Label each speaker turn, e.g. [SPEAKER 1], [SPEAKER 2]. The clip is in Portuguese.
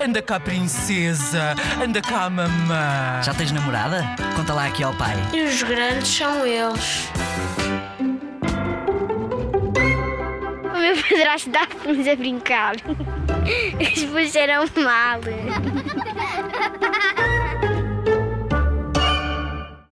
[SPEAKER 1] Anda cá, princesa. Anda cá, mamã.
[SPEAKER 2] Já tens namorada? Conta lá aqui ao pai.
[SPEAKER 3] E os grandes são eles.
[SPEAKER 4] O meu padrasto dá-nos a brincar. Eles puseram mal.